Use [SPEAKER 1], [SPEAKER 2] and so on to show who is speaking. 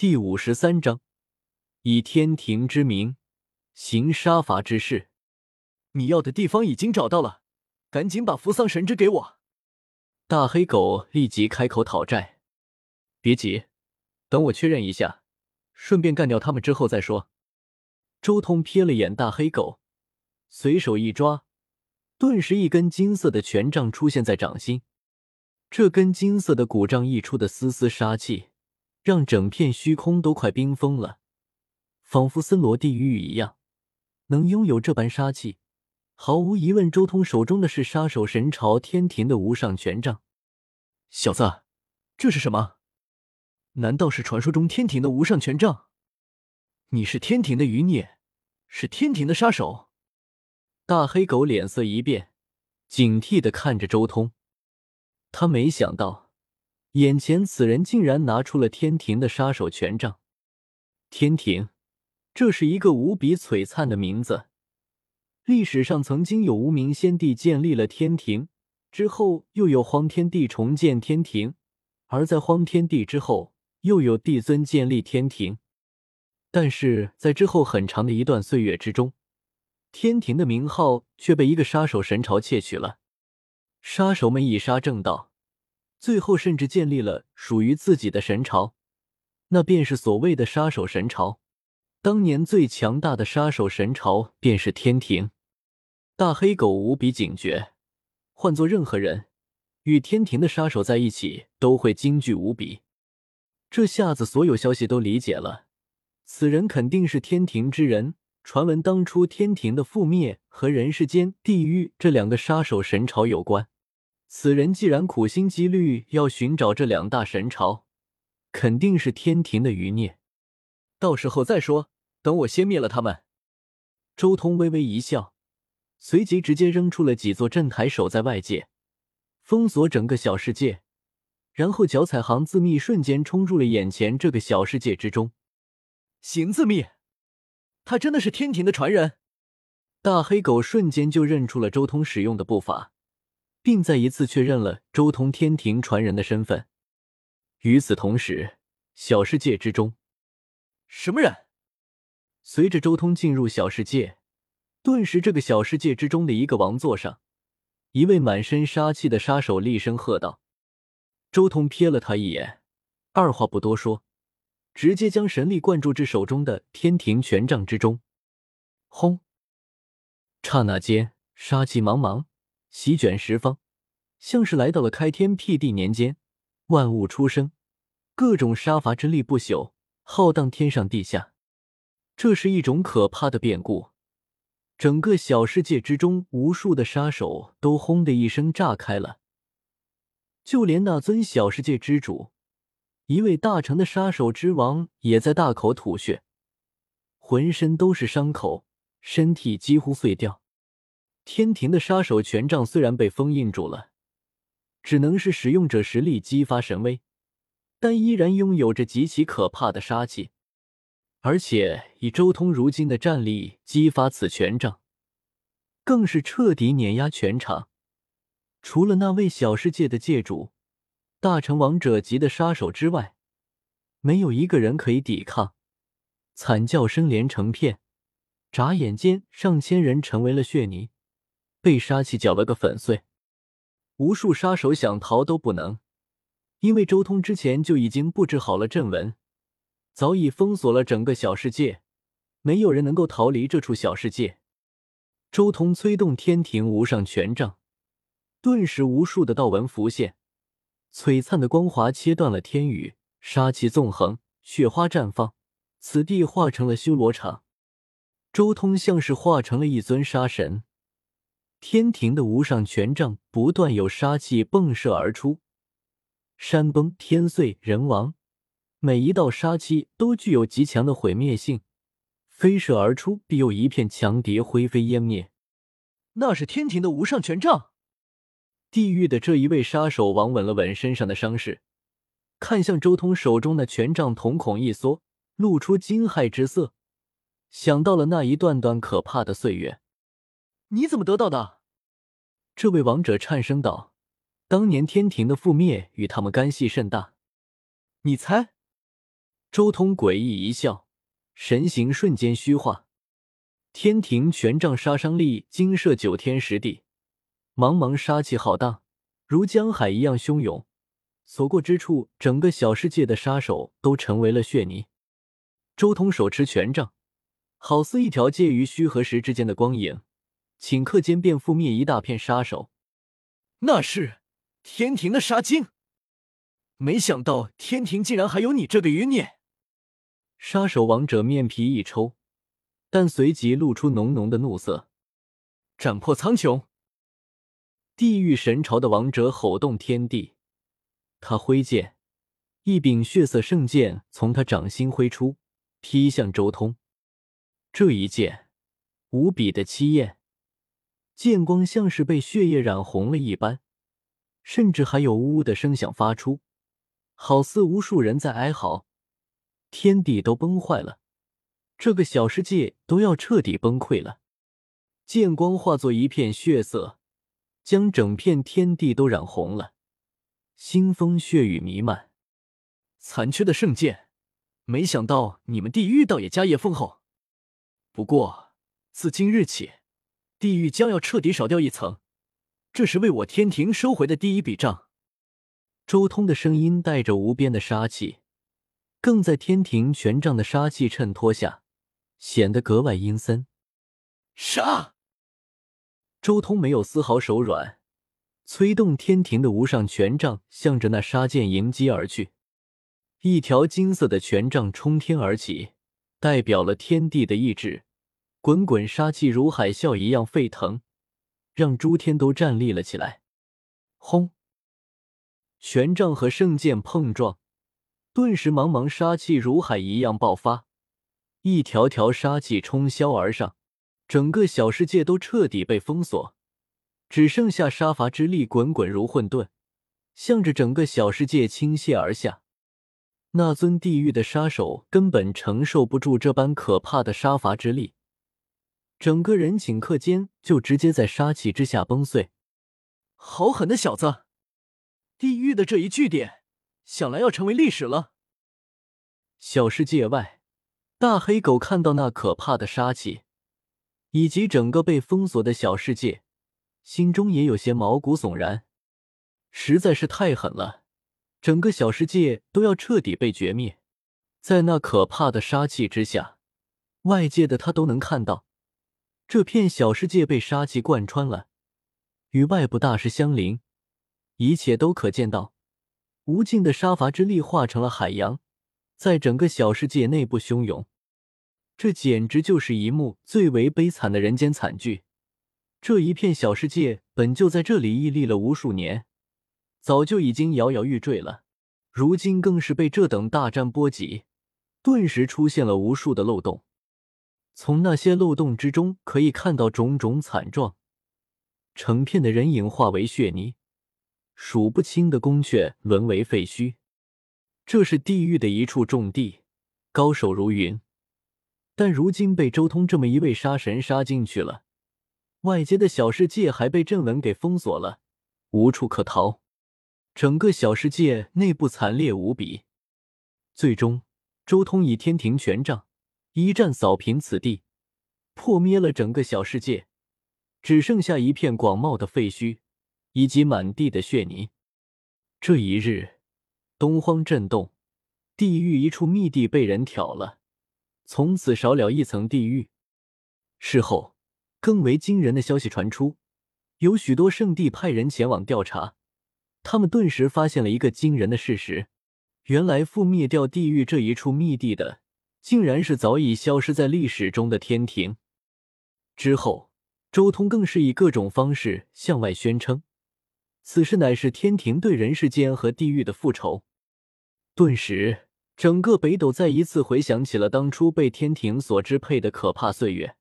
[SPEAKER 1] 第五十三章，以天庭之名行杀伐之事。
[SPEAKER 2] 你要的地方已经找到了，赶紧把扶桑神之给我。
[SPEAKER 1] 大黑狗立即开口讨债。别急，等我确认一下，顺便干掉他们之后再说。周通瞥了眼大黑狗，随手一抓，顿时一根金色的权杖出现在掌心。这根金色的骨杖溢出的丝丝杀气。让整片虚空都快冰封了，仿佛森罗地狱一样。能拥有这般杀气，毫无疑问，周通手中的是杀手神朝天庭的无上权杖。
[SPEAKER 2] 小子，这是什么？难道是传说中天庭的无上权杖？你是天庭的余孽，是天庭的杀手？
[SPEAKER 1] 大黑狗脸色一变，警惕的看着周通。他没想到。眼前此人竟然拿出了天庭的杀手权杖。天庭，这是一个无比璀璨的名字。历史上曾经有无名先帝建立了天庭，之后又有荒天帝重建天庭，而在荒天帝之后，又有帝尊建立天庭。但是在之后很长的一段岁月之中，天庭的名号却被一个杀手神朝窃取了。杀手们以杀正道。最后，甚至建立了属于自己的神朝，那便是所谓的杀手神朝。当年最强大的杀手神朝便是天庭。大黑狗无比警觉，换做任何人，与天庭的杀手在一起都会惊惧无比。这下子，所有消息都理解了，此人肯定是天庭之人。传闻当初天庭的覆灭和人世间地狱这两个杀手神朝有关。此人既然苦心积虑要寻找这两大神朝，肯定是天庭的余孽。
[SPEAKER 2] 到时候再说，等我先灭了他们。
[SPEAKER 1] 周通微微一笑，随即直接扔出了几座镇台，守在外界，封锁整个小世界。然后脚踩行字秘，瞬间冲入了眼前这个小世界之中。
[SPEAKER 2] 行字秘，他真的是天庭的传人。
[SPEAKER 1] 大黑狗瞬间就认出了周通使用的步伐。并再一次确认了周通天庭传人的身份。与此同时，小世界之中，
[SPEAKER 2] 什么人？
[SPEAKER 1] 随着周通进入小世界，顿时这个小世界之中的一个王座上，一位满身杀气的杀手厉声喝道：“周通瞥了他一眼，二话不多说，直接将神力灌注至手中的天庭权杖之中。轰！刹那间，杀气茫茫。”席卷十方，像是来到了开天辟地年间，万物出生，各种杀伐之力不朽，浩荡天上地下。这是一种可怕的变故，整个小世界之中，无数的杀手都轰的一声炸开了，就连那尊小世界之主，一位大成的杀手之王，也在大口吐血，浑身都是伤口，身体几乎碎掉。天庭的杀手权杖虽然被封印住了，只能是使用者实力激发神威，但依然拥有着极其可怕的杀气。而且以周通如今的战力，激发此权杖，更是彻底碾压全场。除了那位小世界的界主、大成王者级的杀手之外，没有一个人可以抵抗。惨叫声连成片，眨眼间，上千人成为了血泥。被杀气搅了个粉碎，无数杀手想逃都不能，因为周通之前就已经布置好了阵纹，早已封锁了整个小世界，没有人能够逃离这处小世界。周通催动天庭无上权杖，顿时无数的道纹浮现，璀璨的光华切断了天宇，杀气纵横，雪花绽放，此地化成了修罗场。周通像是化成了一尊杀神。天庭的无上权杖不断有杀气迸射而出，山崩天碎人亡，每一道杀气都具有极强的毁灭性，飞射而出必有一片强敌灰飞烟灭。
[SPEAKER 2] 那是天庭的无上权杖。
[SPEAKER 1] 地狱的这一位杀手王稳了稳身上的伤势，看向周通手中的权杖，瞳孔一缩，露出惊骇之色，想到了那一段段可怕的岁月。
[SPEAKER 2] 你怎么得到的？
[SPEAKER 1] 这位王者颤声道：“当年天庭的覆灭与他们干系甚大。”
[SPEAKER 2] 你猜？
[SPEAKER 1] 周通诡异一笑，神形瞬间虚化。天庭权杖杀伤力惊慑九天十地，茫茫杀气浩荡，如江海一样汹涌。所过之处，整个小世界的杀手都成为了血泥。周通手持权杖，好似一条介于虚和实之间的光影，顷刻间便覆灭一大片杀手。
[SPEAKER 2] 那是天庭的杀精，没想到天庭竟然还有你这个余孽！
[SPEAKER 1] 杀手王者面皮一抽。但随即露出浓浓的怒色，
[SPEAKER 2] 斩破苍穹！
[SPEAKER 1] 地狱神朝的王者吼动天地，他挥剑，一柄血色圣剑从他掌心挥出，劈向周通。这一剑无比的凄艳，剑光像是被血液染红了一般，甚至还有呜呜的声响发出，好似无数人在哀嚎，天地都崩坏了。这个小世界都要彻底崩溃了，剑光化作一片血色，将整片天地都染红了，腥风血雨弥漫。
[SPEAKER 2] 残缺的圣剑，没想到你们地狱倒也家业丰厚。不过自今日起，地狱将要彻底少掉一层，这是为我天庭收回的第一笔账。
[SPEAKER 1] 周通的声音带着无边的杀气，更在天庭权杖的杀气衬托下。显得格外阴森。
[SPEAKER 2] 杀！
[SPEAKER 1] 周通没有丝毫手软，催动天庭的无上权杖，向着那杀剑迎击而去。一条金色的权杖冲天而起，代表了天地的意志。滚滚杀气如海啸一样沸腾，让诸天都站立了起来。轰！权杖和圣剑碰撞，顿时茫茫杀气如海一样爆发。一条条杀气冲霄而上，整个小世界都彻底被封锁，只剩下杀伐之力滚滚如混沌，向着整个小世界倾泻而下。那尊地狱的杀手根本承受不住这般可怕的杀伐之力，整个人顷刻间就直接在杀气之下崩碎。
[SPEAKER 2] 好狠的小子！地狱的这一据点，想来要成为历史了。
[SPEAKER 1] 小世界外。大黑狗看到那可怕的杀气，以及整个被封锁的小世界，心中也有些毛骨悚然。实在是太狠了，整个小世界都要彻底被绝灭。在那可怕的杀气之下，外界的他都能看到，这片小世界被杀气贯穿了，与外部大势相邻，一切都可见到，无尽的杀伐之力化成了海洋。在整个小世界内部汹涌，这简直就是一幕最为悲惨的人间惨剧。这一片小世界本就在这里屹立了无数年，早就已经摇摇欲坠了，如今更是被这等大战波及，顿时出现了无数的漏洞。从那些漏洞之中可以看到种种惨状，成片的人影化为血泥，数不清的宫阙沦为废墟。这是地狱的一处重地，高手如云，但如今被周通这么一位杀神杀进去了，外界的小世界还被阵纹给封锁了，无处可逃。整个小世界内部惨烈无比，最终周通以天庭权杖一战扫平此地，破灭了整个小世界，只剩下一片广袤的废墟以及满地的血泥。这一日。东荒震动，地狱一处密地被人挑了，从此少了一层地狱。事后，更为惊人的消息传出，有许多圣地派人前往调查，他们顿时发现了一个惊人的事实：原来覆灭掉地狱这一处密地的，竟然是早已消失在历史中的天庭。之后，周通更是以各种方式向外宣称，此事乃是天庭对人世间和地狱的复仇。顿时，整个北斗再一次回想起了当初被天庭所支配的可怕岁月。